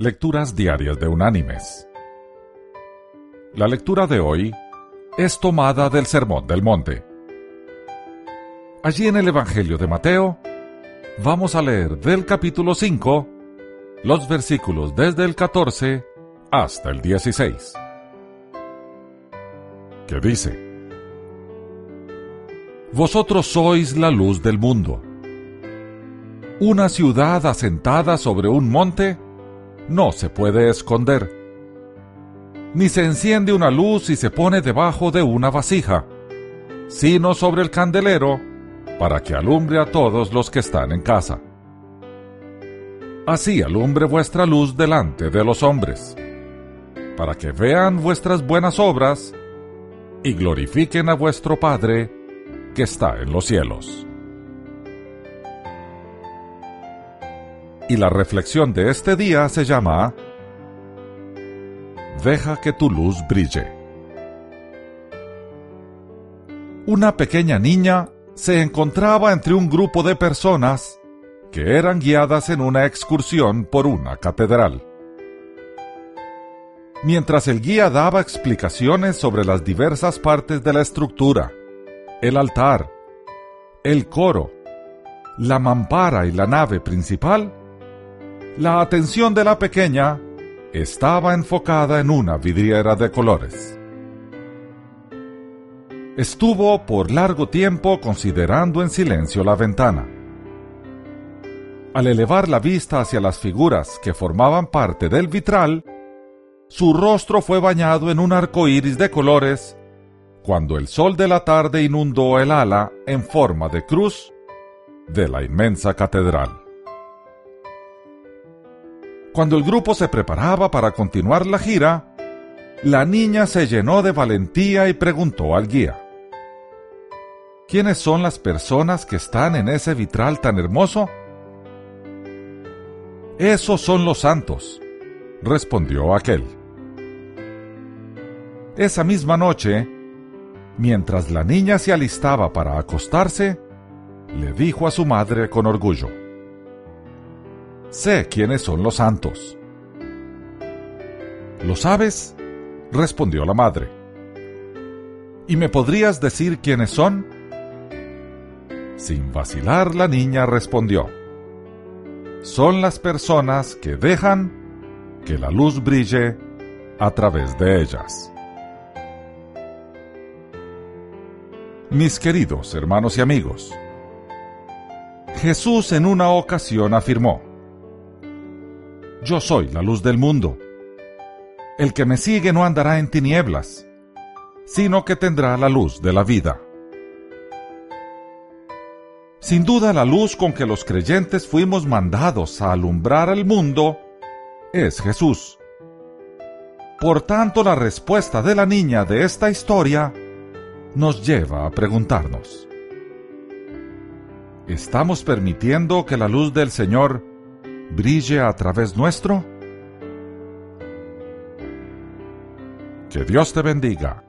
Lecturas Diarias de Unánimes. La lectura de hoy es tomada del Sermón del Monte. Allí en el Evangelio de Mateo, vamos a leer del capítulo 5 los versículos desde el 14 hasta el 16. Que dice, Vosotros sois la luz del mundo. Una ciudad asentada sobre un monte no se puede esconder. Ni se enciende una luz y se pone debajo de una vasija, sino sobre el candelero, para que alumbre a todos los que están en casa. Así alumbre vuestra luz delante de los hombres, para que vean vuestras buenas obras y glorifiquen a vuestro Padre que está en los cielos. Y la reflexión de este día se llama Deja que tu luz brille. Una pequeña niña se encontraba entre un grupo de personas que eran guiadas en una excursión por una catedral. Mientras el guía daba explicaciones sobre las diversas partes de la estructura, el altar, el coro, la mampara y la nave principal, la atención de la pequeña estaba enfocada en una vidriera de colores. Estuvo por largo tiempo considerando en silencio la ventana. Al elevar la vista hacia las figuras que formaban parte del vitral, su rostro fue bañado en un arco iris de colores cuando el sol de la tarde inundó el ala en forma de cruz de la inmensa catedral. Cuando el grupo se preparaba para continuar la gira, la niña se llenó de valentía y preguntó al guía, ¿Quiénes son las personas que están en ese vitral tan hermoso? Esos son los santos, respondió aquel. Esa misma noche, mientras la niña se alistaba para acostarse, le dijo a su madre con orgullo, Sé quiénes son los santos. ¿Lo sabes? respondió la madre. ¿Y me podrías decir quiénes son? Sin vacilar, la niña respondió. Son las personas que dejan que la luz brille a través de ellas. Mis queridos hermanos y amigos, Jesús en una ocasión afirmó, yo soy la luz del mundo. El que me sigue no andará en tinieblas, sino que tendrá la luz de la vida. Sin duda la luz con que los creyentes fuimos mandados a alumbrar al mundo es Jesús. Por tanto, la respuesta de la niña de esta historia nos lleva a preguntarnos, ¿estamos permitiendo que la luz del Señor brille a través nuestro? Que Dios te bendiga